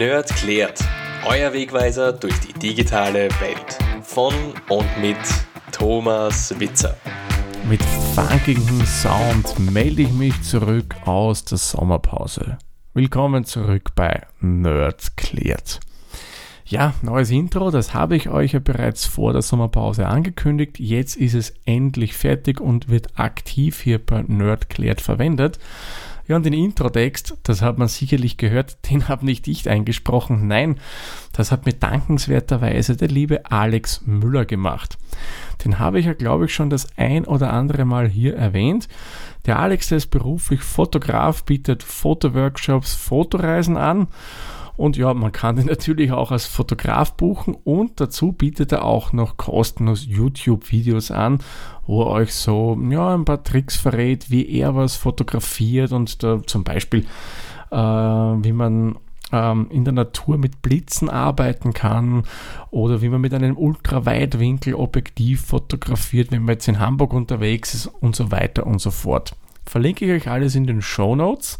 Nerd klärt. Euer Wegweiser durch die digitale Welt. Von und mit Thomas Witzer. Mit funkigem Sound melde ich mich zurück aus der Sommerpause. Willkommen zurück bei Nerd klärt. Ja, neues Intro, das habe ich euch ja bereits vor der Sommerpause angekündigt. Jetzt ist es endlich fertig und wird aktiv hier bei Nerd klärt verwendet. Ja, und den Introtext, das hat man sicherlich gehört, den habe nicht ich eingesprochen. Nein, das hat mir dankenswerterweise der liebe Alex Müller gemacht. Den habe ich ja, glaube ich, schon das ein oder andere Mal hier erwähnt. Der Alex, der ist beruflich Fotograf, bietet Fotoworkshops, Fotoreisen an und ja, man kann den natürlich auch als Fotograf buchen und dazu bietet er auch noch kostenlos YouTube-Videos an, wo er euch so ja, ein paar Tricks verrät, wie er was fotografiert und da zum Beispiel, äh, wie man ähm, in der Natur mit Blitzen arbeiten kann oder wie man mit einem Ultraweitwinkel-Objektiv fotografiert, wenn man jetzt in Hamburg unterwegs ist und so weiter und so fort. Verlinke ich euch alles in den Show Notes.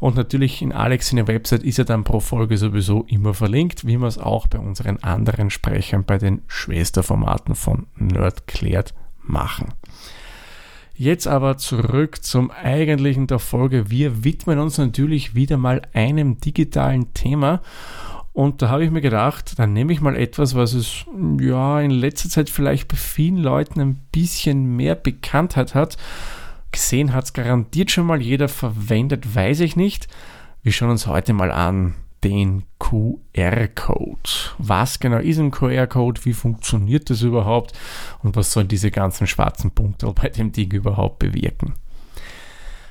Und natürlich in Alex in der Website ist ja dann pro Folge sowieso immer verlinkt, wie wir es auch bei unseren anderen Sprechern bei den Schwesterformaten von Nerdklärt machen. Jetzt aber zurück zum eigentlichen der Folge. Wir widmen uns natürlich wieder mal einem digitalen Thema. Und da habe ich mir gedacht, dann nehme ich mal etwas, was es ja in letzter Zeit vielleicht bei vielen Leuten ein bisschen mehr Bekanntheit hat gesehen hat es garantiert schon mal jeder verwendet, weiß ich nicht. Wir schauen uns heute mal an den QR-Code. Was genau ist ein QR-Code? Wie funktioniert das überhaupt? Und was sollen diese ganzen schwarzen Punkte bei dem Ding überhaupt bewirken?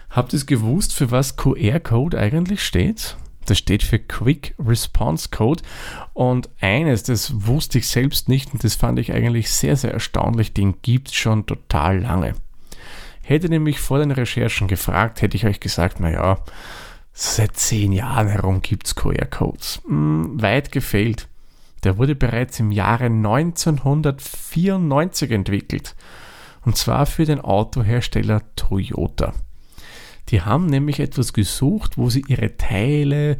Habt ihr es gewusst, für was QR-Code eigentlich steht? Das steht für Quick Response Code. Und eines, das wusste ich selbst nicht und das fand ich eigentlich sehr, sehr erstaunlich, den gibt es schon total lange. Hätte nämlich vor den Recherchen gefragt, hätte ich euch gesagt, naja, seit zehn Jahren herum gibt es QR-Codes. Hm, weit gefehlt. Der wurde bereits im Jahre 1994 entwickelt. Und zwar für den Autohersteller Toyota. Die haben nämlich etwas gesucht, wo sie ihre Teile,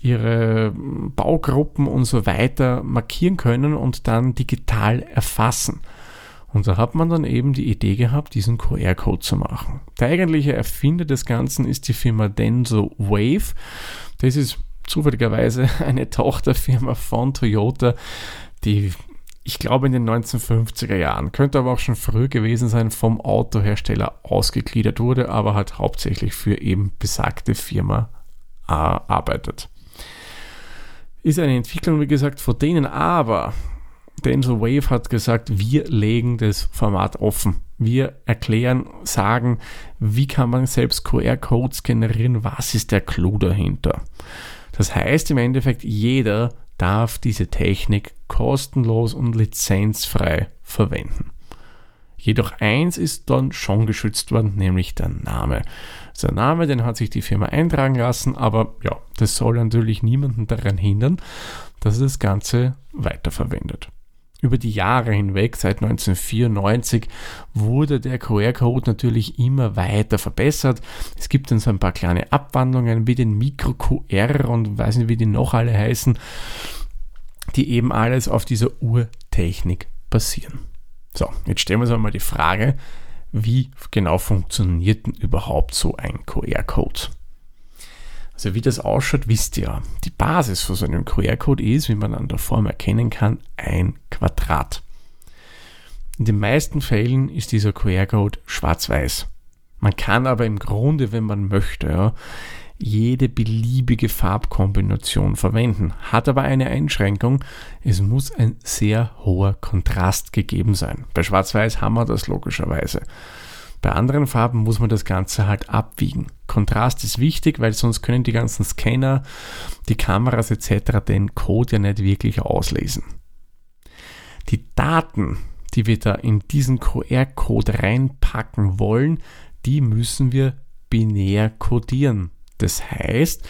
ihre Baugruppen und so weiter markieren können und dann digital erfassen. Und da hat man dann eben die Idee gehabt, diesen QR-Code zu machen. Der eigentliche Erfinder des Ganzen ist die Firma Denso Wave. Das ist zufälligerweise eine Tochterfirma von Toyota, die ich glaube in den 1950er Jahren, könnte aber auch schon früh gewesen sein, vom Autohersteller ausgegliedert wurde, aber halt hauptsächlich für eben besagte Firma äh, arbeitet. Ist eine Entwicklung, wie gesagt, von denen aber Denzel Wave hat gesagt, wir legen das Format offen. Wir erklären, sagen, wie kann man selbst QR-Codes generieren, was ist der Clou dahinter. Das heißt im Endeffekt, jeder darf diese Technik kostenlos und lizenzfrei verwenden. Jedoch eins ist dann schon geschützt worden, nämlich der Name. Der Name, den hat sich die Firma eintragen lassen, aber ja, das soll natürlich niemanden daran hindern, dass er das Ganze weiterverwendet. Über die Jahre hinweg, seit 1994, wurde der QR-Code natürlich immer weiter verbessert. Es gibt dann so ein paar kleine Abwandlungen wie den Mikro-QR und weiß nicht, wie die noch alle heißen, die eben alles auf dieser Urtechnik basieren. So, jetzt stellen wir uns einmal die Frage, wie genau funktioniert denn überhaupt so ein QR-Code? Also wie das ausschaut, wisst ihr. Die Basis für so einen QR-Code ist, wie man an der Form erkennen kann, ein Quadrat. In den meisten Fällen ist dieser QR-Code schwarz-weiß. Man kann aber im Grunde, wenn man möchte, ja, jede beliebige Farbkombination verwenden, hat aber eine Einschränkung, es muss ein sehr hoher Kontrast gegeben sein. Bei Schwarz-Weiß haben wir das logischerweise. Bei anderen Farben muss man das Ganze halt abwiegen. Kontrast ist wichtig, weil sonst können die ganzen Scanner, die Kameras etc. den Code ja nicht wirklich auslesen. Die Daten, die wir da in diesen QR-Code reinpacken wollen, die müssen wir binär codieren. Das heißt,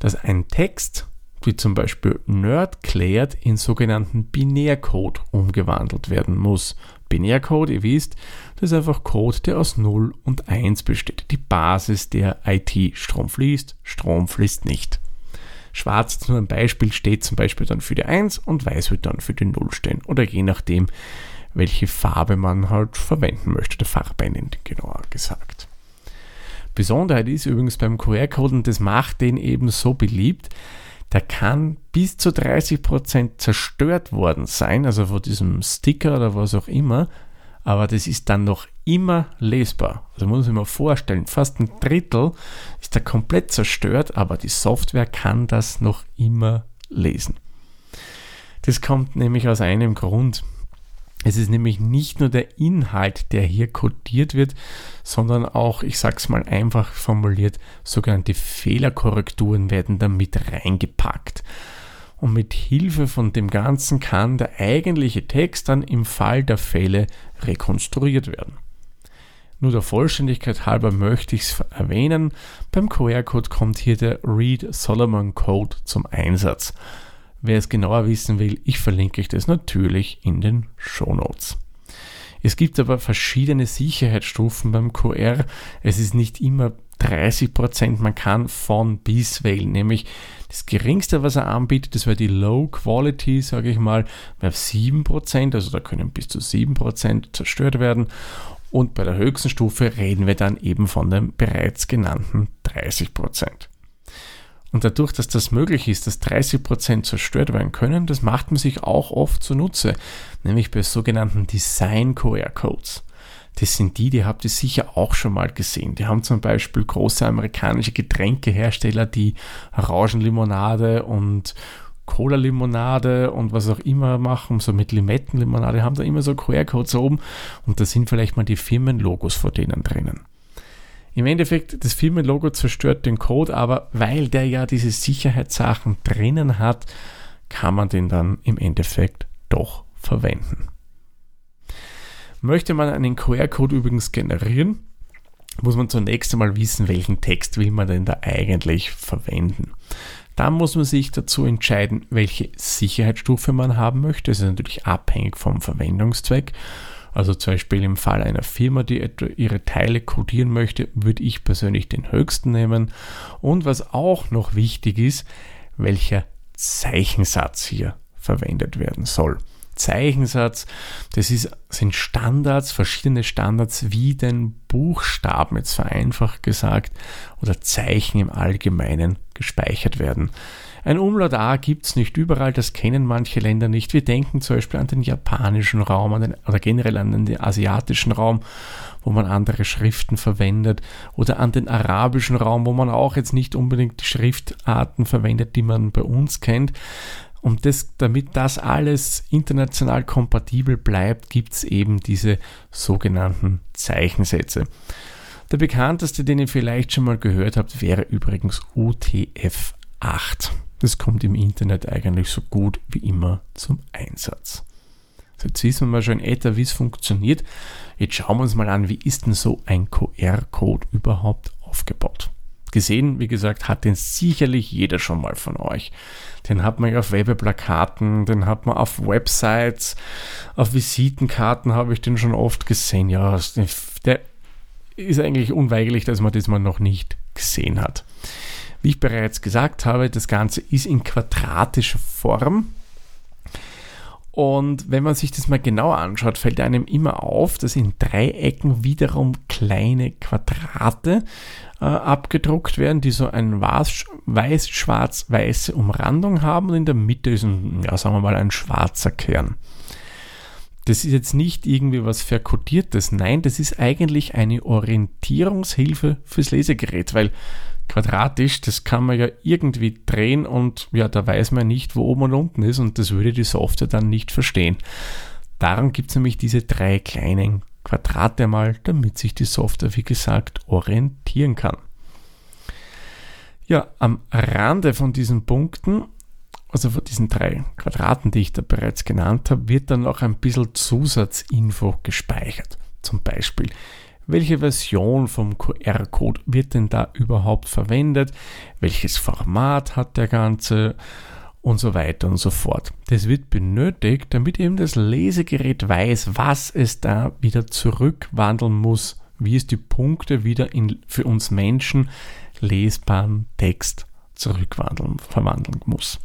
dass ein Text, wie zum Beispiel Nerd klärt, in sogenannten Binärcode umgewandelt werden muss. Binärcode, ihr wisst, das ist einfach Code, der aus 0 und 1 besteht. Die Basis der IT. Strom fließt, Strom fließt nicht. Schwarz ist nur ein Beispiel, steht zum Beispiel dann für die 1 und Weiß wird dann für die 0 stehen. Oder je nachdem, welche Farbe man halt verwenden möchte, der Farbendung genauer gesagt. Besonderheit ist übrigens beim QR-Code, und das macht den eben so beliebt, der kann bis zu 30% zerstört worden sein, also von diesem Sticker oder was auch immer, aber das ist dann noch immer lesbar. Also muss sich mal vorstellen, fast ein Drittel ist da komplett zerstört, aber die Software kann das noch immer lesen. Das kommt nämlich aus einem Grund. Es ist nämlich nicht nur der Inhalt, der hier codiert wird, sondern auch, ich sage es mal einfach formuliert, sogenannte Fehlerkorrekturen werden da mit reingepackt. Und mit Hilfe von dem Ganzen kann der eigentliche Text dann im Fall der Fälle rekonstruiert werden. Nur der Vollständigkeit halber möchte ich es erwähnen, beim QR-Code kommt hier der Read Solomon Code zum Einsatz. Wer es genauer wissen will, ich verlinke euch das natürlich in den Show Notes. Es gibt aber verschiedene Sicherheitsstufen beim QR. Es ist nicht immer 30% Man kann von bis wählen, nämlich das geringste, was er anbietet, das wäre die Low Quality, sage ich mal, wäre 7% also da können bis zu 7% zerstört werden. Und bei der höchsten Stufe reden wir dann eben von den bereits genannten 30 und dadurch, dass das möglich ist, dass 30% zerstört werden können, das macht man sich auch oft zunutze, nämlich bei sogenannten Design-QR-Codes. Das sind die, die habt ihr sicher auch schon mal gesehen. Die haben zum Beispiel große amerikanische Getränkehersteller, die Orangenlimonade und Cola-Limonade und was auch immer machen, so mit Limettenlimonade, haben da immer so QR-Codes oben und da sind vielleicht mal die Firmenlogos vor denen drinnen. Im Endeffekt, das Firmenlogo zerstört den Code, aber weil der ja diese Sicherheitssachen drinnen hat, kann man den dann im Endeffekt doch verwenden. Möchte man einen QR-Code übrigens generieren, muss man zunächst einmal wissen, welchen Text will man denn da eigentlich verwenden. Dann muss man sich dazu entscheiden, welche Sicherheitsstufe man haben möchte. Das ist natürlich abhängig vom Verwendungszweck. Also zum Beispiel im Fall einer Firma, die etwa ihre Teile codieren möchte, würde ich persönlich den höchsten nehmen. Und was auch noch wichtig ist, welcher Zeichensatz hier verwendet werden soll. Zeichensatz, das ist, sind Standards, verschiedene Standards, wie den Buchstaben jetzt vereinfacht gesagt oder Zeichen im Allgemeinen gespeichert werden. Ein Umlaut A gibt es nicht überall, das kennen manche Länder nicht. Wir denken zum Beispiel an den japanischen Raum an den, oder generell an den asiatischen Raum, wo man andere Schriften verwendet, oder an den arabischen Raum, wo man auch jetzt nicht unbedingt die Schriftarten verwendet, die man bei uns kennt. Und das, damit das alles international kompatibel bleibt, gibt es eben diese sogenannten Zeichensätze. Der bekannteste, den ihr vielleicht schon mal gehört habt, wäre übrigens UTF-8. Das kommt im Internet eigentlich so gut wie immer zum Einsatz. So, jetzt wissen wir mal schon etwa, wie es funktioniert. Jetzt schauen wir uns mal an, wie ist denn so ein QR-Code überhaupt aufgebaut. Gesehen, wie gesagt, hat den sicherlich jeder schon mal von euch. Den hat man ja auf Werbeplakaten, den hat man auf Websites, auf Visitenkarten habe ich den schon oft gesehen. Ja, der ist eigentlich unweigerlich, dass man das mal noch nicht gesehen hat. Wie ich bereits gesagt habe, das Ganze ist in quadratischer Form. Und wenn man sich das mal genauer anschaut, fällt einem immer auf, dass in Dreiecken wiederum kleine Quadrate äh, abgedruckt werden, die so eine weiß-schwarz-weiße Umrandung haben und in der Mitte ist ein, ja, sagen wir mal, ein schwarzer Kern. Das ist jetzt nicht irgendwie was Verkodiertes, nein, das ist eigentlich eine Orientierungshilfe fürs Lesegerät, weil quadratisch, das kann man ja irgendwie drehen und ja, da weiß man nicht, wo oben und unten ist und das würde die Software dann nicht verstehen. Darum gibt es nämlich diese drei kleinen Quadrate mal, damit sich die Software, wie gesagt, orientieren kann. Ja, am Rande von diesen Punkten, also von diesen drei Quadraten, die ich da bereits genannt habe, wird dann noch ein bisschen Zusatzinfo gespeichert. Zum Beispiel welche Version vom QR-Code wird denn da überhaupt verwendet, welches Format hat der Ganze und so weiter und so fort. Das wird benötigt, damit eben das Lesegerät weiß, was es da wieder zurückwandeln muss, wie es die Punkte wieder in für uns Menschen lesbaren Text zurückverwandeln muss.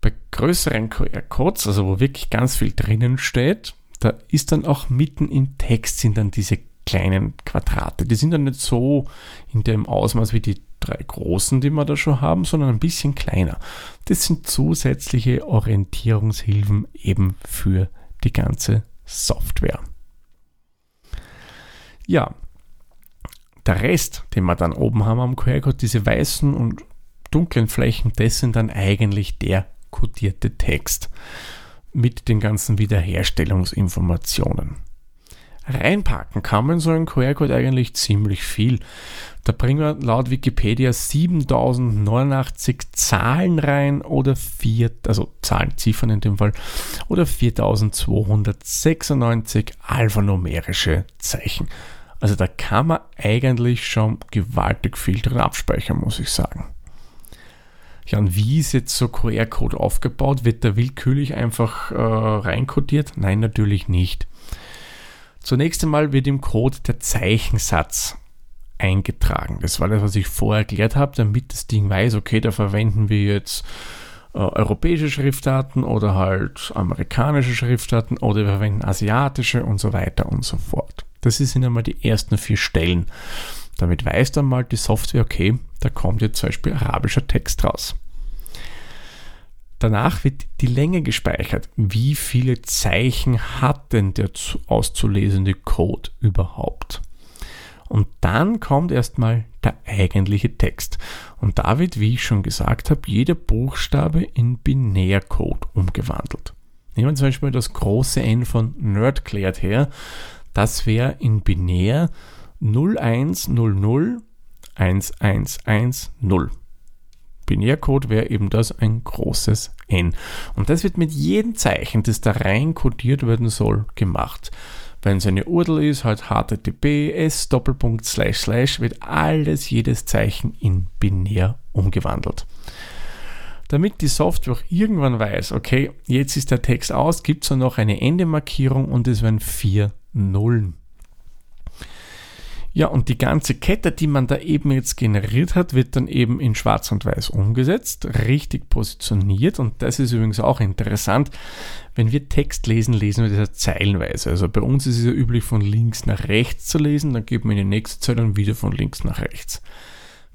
Bei größeren QR-Codes, also wo wirklich ganz viel drinnen steht, da ist dann auch mitten im Text sind dann diese kleinen Quadrate. Die sind dann nicht so in dem Ausmaß wie die drei großen, die wir da schon haben, sondern ein bisschen kleiner. Das sind zusätzliche Orientierungshilfen eben für die ganze Software. Ja, der Rest, den wir dann oben haben am QR-Code, diese weißen und dunklen Flächen, das sind dann eigentlich der kodierte Text mit den ganzen Wiederherstellungsinformationen. Reinpacken kann man so einen QR-Code eigentlich ziemlich viel. Da bringen wir laut Wikipedia 7089 Zahlen rein oder vier, also Zahlen, Ziffern in dem Fall, oder 4296 alphanumerische Zeichen. Also da kann man eigentlich schon gewaltig viel drin abspeichern, muss ich sagen. Ja, und wie ist jetzt so QR-Code aufgebaut? Wird der willkürlich einfach äh, reinkodiert? Nein, natürlich nicht. Zunächst einmal wird im Code der Zeichensatz eingetragen. Das war das, was ich vorher erklärt habe, damit das Ding weiß, okay, da verwenden wir jetzt äh, europäische Schriftarten oder halt amerikanische Schriftarten oder wir verwenden asiatische und so weiter und so fort. Das sind einmal die ersten vier Stellen. Damit weiß dann mal die Software, okay, da kommt jetzt zum Beispiel arabischer Text raus. Danach wird die Länge gespeichert. Wie viele Zeichen hat denn der auszulesende Code überhaupt? Und dann kommt erstmal der eigentliche Text. Und da wird, wie ich schon gesagt habe, jeder Buchstabe in Binärcode umgewandelt. Nehmen wir zum Beispiel das große N von Nerdclared her. Das wäre in Binär 0100 1110. Binärcode wäre eben das ein großes N. Und das wird mit jedem Zeichen, das da rein codiert werden soll, gemacht. Wenn es eine URL ist, halt https Doppelpunkt slash slash wird alles, jedes Zeichen in binär umgewandelt. Damit die Software auch irgendwann weiß, okay, jetzt ist der Text aus, gibt es noch eine Endemarkierung und es werden vier Nullen. Ja, und die ganze Kette, die man da eben jetzt generiert hat, wird dann eben in Schwarz und Weiß umgesetzt, richtig positioniert. Und das ist übrigens auch interessant. Wenn wir Text lesen, lesen wir das ja zeilenweise. Also bei uns ist es ja üblich, von links nach rechts zu lesen, dann geht man in die nächste Zeile und wieder von links nach rechts.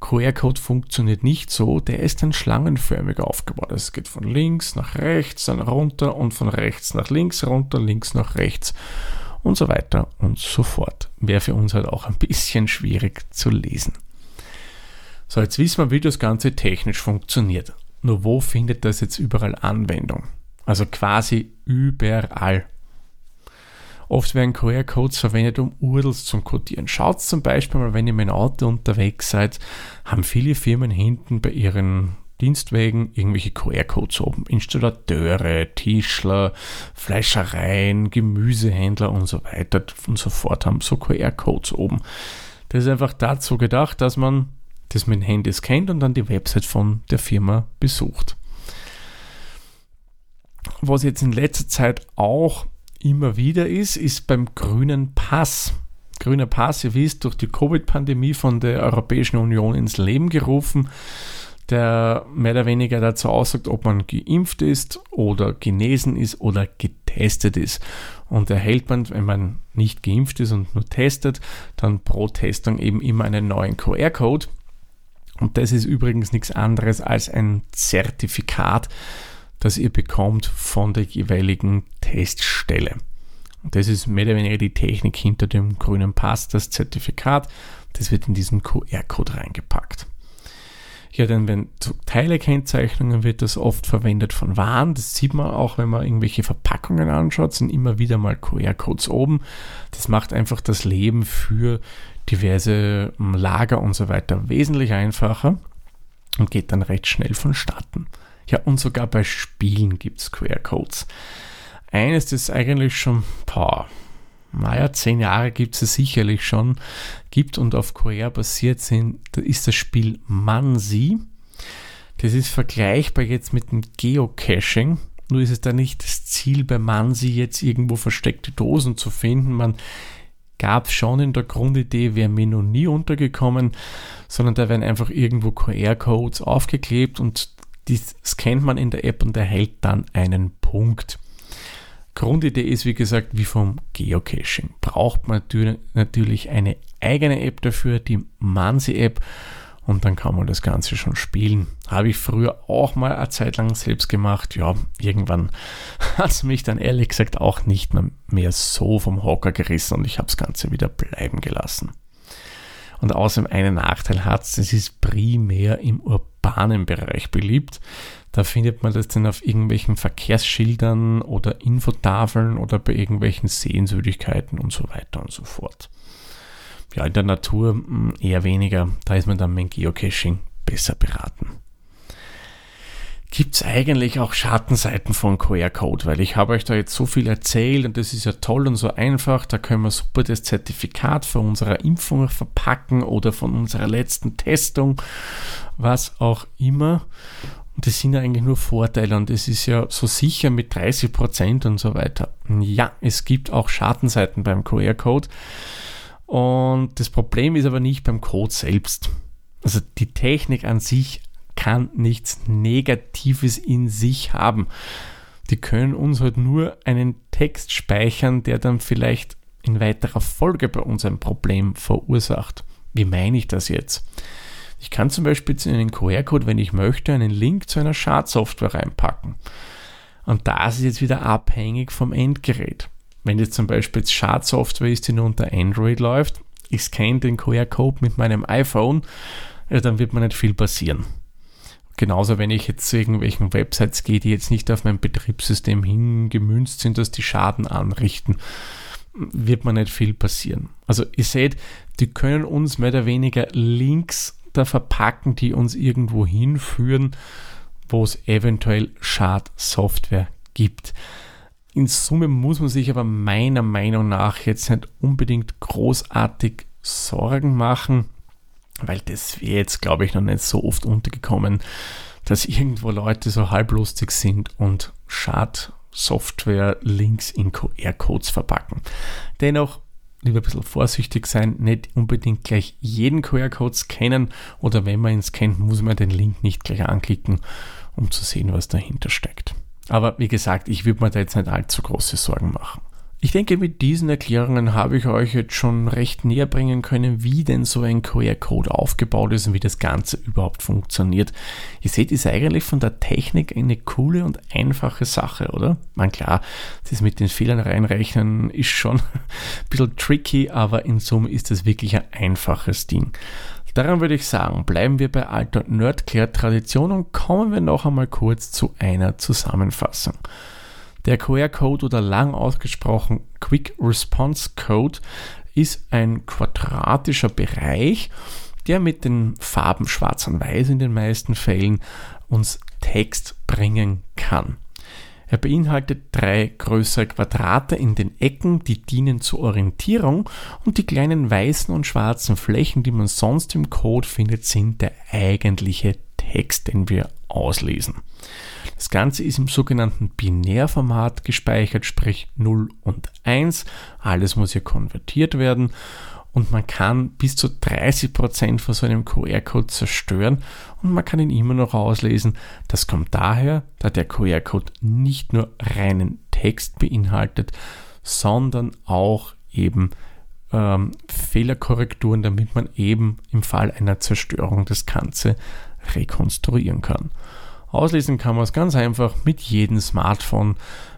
QR-Code funktioniert nicht so, der ist dann schlangenförmig aufgebaut. Es geht von links nach rechts, dann runter und von rechts nach links, runter, links nach rechts und so weiter und so fort. Wäre für uns halt auch ein bisschen schwierig zu lesen. So, jetzt wissen wir, wie das Ganze technisch funktioniert. Nur wo findet das jetzt überall Anwendung? Also quasi überall. Oft werden QR-Codes verwendet, um URLs zu codieren. Schaut zum Beispiel mal, wenn ihr mit dem Auto unterwegs seid, haben viele Firmen hinten bei ihren Dienstwegen irgendwelche QR-Codes oben. Installateure, Tischler, Fleischereien, Gemüsehändler und so weiter und so fort haben so QR-Codes oben. Das ist einfach dazu gedacht, dass man das mit dem Handy scannt und dann die Website von der Firma besucht. Was jetzt in letzter Zeit auch immer wieder ist, ist beim grünen Pass. Grüner Pass, ihr wisst, durch die Covid-Pandemie von der Europäischen Union ins Leben gerufen der mehr oder weniger dazu aussagt, ob man geimpft ist oder genesen ist oder getestet ist. Und erhält man, wenn man nicht geimpft ist und nur testet, dann pro Testung eben immer einen neuen QR-Code. Und das ist übrigens nichts anderes als ein Zertifikat, das ihr bekommt von der jeweiligen Teststelle. Und das ist mehr oder weniger die Technik hinter dem grünen Pass, das Zertifikat. Das wird in diesen QR-Code reingepackt. Ja, denn wenn Teilekennzeichnungen wird das oft verwendet von Waren. Das sieht man auch, wenn man irgendwelche Verpackungen anschaut, sind immer wieder mal QR-Codes oben. Das macht einfach das Leben für diverse hm, Lager und so weiter wesentlich einfacher und geht dann recht schnell vonstatten. Ja, und sogar bei Spielen gibt es QR-Codes. Eines, das eigentlich schon, boah, naja, zehn Jahre gibt es sicherlich schon, gibt und auf Korea basiert sind, da ist das Spiel Mansi. Das ist vergleichbar jetzt mit dem Geocaching. Nur ist es da nicht das Ziel bei Mansi jetzt irgendwo versteckte Dosen zu finden. Man gab schon in der Grundidee, wäre mir noch nie untergekommen, sondern da werden einfach irgendwo QR-Codes aufgeklebt und die scannt man in der App und erhält dann einen Punkt. Grundidee ist, wie gesagt, wie vom Geocaching. Braucht man natürlich eine eigene App dafür, die Mansi-App, und dann kann man das Ganze schon spielen. Habe ich früher auch mal eine Zeit lang selbst gemacht. Ja, irgendwann hat es mich dann ehrlich gesagt auch nicht mehr so vom Hocker gerissen und ich habe das Ganze wieder bleiben gelassen. Und außerdem einen Nachteil hat es, es ist primär im urbanen Bereich beliebt. Da findet man das dann auf irgendwelchen Verkehrsschildern oder Infotafeln oder bei irgendwelchen Sehenswürdigkeiten und so weiter und so fort. Ja, in der Natur hm, eher weniger. Da ist man dann mit Geocaching besser beraten. Gibt es eigentlich auch Schattenseiten von QR-Code? Weil ich habe euch da jetzt so viel erzählt und das ist ja toll und so einfach. Da können wir super das Zertifikat von unserer Impfung verpacken oder von unserer letzten Testung, was auch immer. Und das sind ja eigentlich nur Vorteile und es ist ja so sicher mit 30 Prozent und so weiter. Ja, es gibt auch Schattenseiten beim QR-Code. Und das Problem ist aber nicht beim Code selbst. Also die Technik an sich kann nichts Negatives in sich haben. Die können uns halt nur einen Text speichern, der dann vielleicht in weiterer Folge bei uns ein Problem verursacht. Wie meine ich das jetzt? Ich kann zum Beispiel in den QR-Code, wenn ich möchte, einen Link zu einer Schadsoftware reinpacken. Und das ist jetzt wieder abhängig vom Endgerät. Wenn jetzt zum Beispiel jetzt Schadsoftware ist, die nur unter Android läuft, ich scanne den QR-Code mit meinem iPhone, ja, dann wird mir nicht viel passieren. Genauso, wenn ich jetzt zu irgendwelchen Websites gehe, die jetzt nicht auf mein Betriebssystem hingemünzt sind, dass die Schaden anrichten, wird mir nicht viel passieren. Also ihr seht, die können uns mehr oder weniger Links da verpacken, die uns irgendwo hinführen, wo es eventuell Schadsoftware gibt. In Summe muss man sich aber meiner Meinung nach jetzt nicht unbedingt großartig Sorgen machen, weil das wäre jetzt, glaube ich, noch nicht so oft untergekommen, dass irgendwo Leute so halblustig sind und Schadsoftware-Links in QR-Codes verpacken. Dennoch lieber ein bisschen vorsichtig sein, nicht unbedingt gleich jeden QR-Code scannen oder wenn man ihn scannt, muss man den Link nicht gleich anklicken, um zu sehen, was dahinter steckt. Aber wie gesagt, ich würde mir da jetzt nicht allzu große Sorgen machen. Ich denke, mit diesen Erklärungen habe ich euch jetzt schon recht näher bringen können, wie denn so ein QR-Code aufgebaut ist und wie das Ganze überhaupt funktioniert. Ihr seht, ist eigentlich von der Technik eine coole und einfache Sache, oder? Man klar, das mit den Fehlern reinrechnen ist schon ein bisschen tricky, aber in Summe ist das wirklich ein einfaches Ding. Daran würde ich sagen, bleiben wir bei alter Nerdcare-Tradition und kommen wir noch einmal kurz zu einer Zusammenfassung. Der QR-Code oder lang ausgesprochen Quick Response Code ist ein quadratischer Bereich, der mit den Farben schwarz und weiß in den meisten Fällen uns Text bringen kann. Er beinhaltet drei größere Quadrate in den Ecken, die dienen zur Orientierung und die kleinen weißen und schwarzen Flächen, die man sonst im Code findet, sind der eigentliche Text, den wir auslesen. Das Ganze ist im sogenannten Binärformat gespeichert, sprich 0 und 1. Alles muss hier konvertiert werden und man kann bis zu 30% von so einem QR-Code zerstören und man kann ihn immer noch auslesen. Das kommt daher, da der QR-Code nicht nur reinen Text beinhaltet, sondern auch eben ähm, Fehlerkorrekturen, damit man eben im Fall einer Zerstörung das Ganze rekonstruieren kann. Auslesen kann man es ganz einfach mit jedem Smartphone,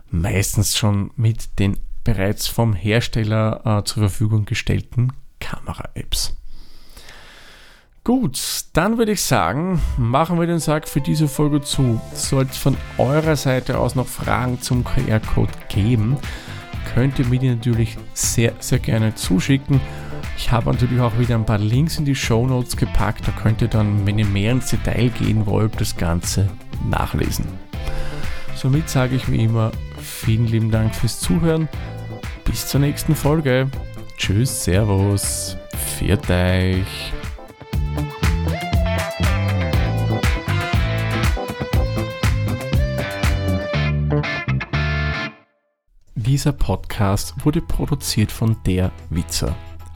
meistens schon mit den bereits vom Hersteller äh, zur Verfügung gestellten Kamera-Apps. Gut, dann würde ich sagen, machen wir den Sack für diese Folge zu. Sollte es von eurer Seite aus noch Fragen zum QR-Code geben, könnt ihr mir die natürlich sehr, sehr gerne zuschicken. Ich habe natürlich auch wieder ein paar Links in die Show Notes gepackt. Da könnt ihr dann, wenn ihr mehr ins Detail gehen wollt, das Ganze nachlesen. Somit sage ich wie immer vielen lieben Dank fürs Zuhören. Bis zur nächsten Folge. Tschüss, Servus, viert euch. Dieser Podcast wurde produziert von der Witzer.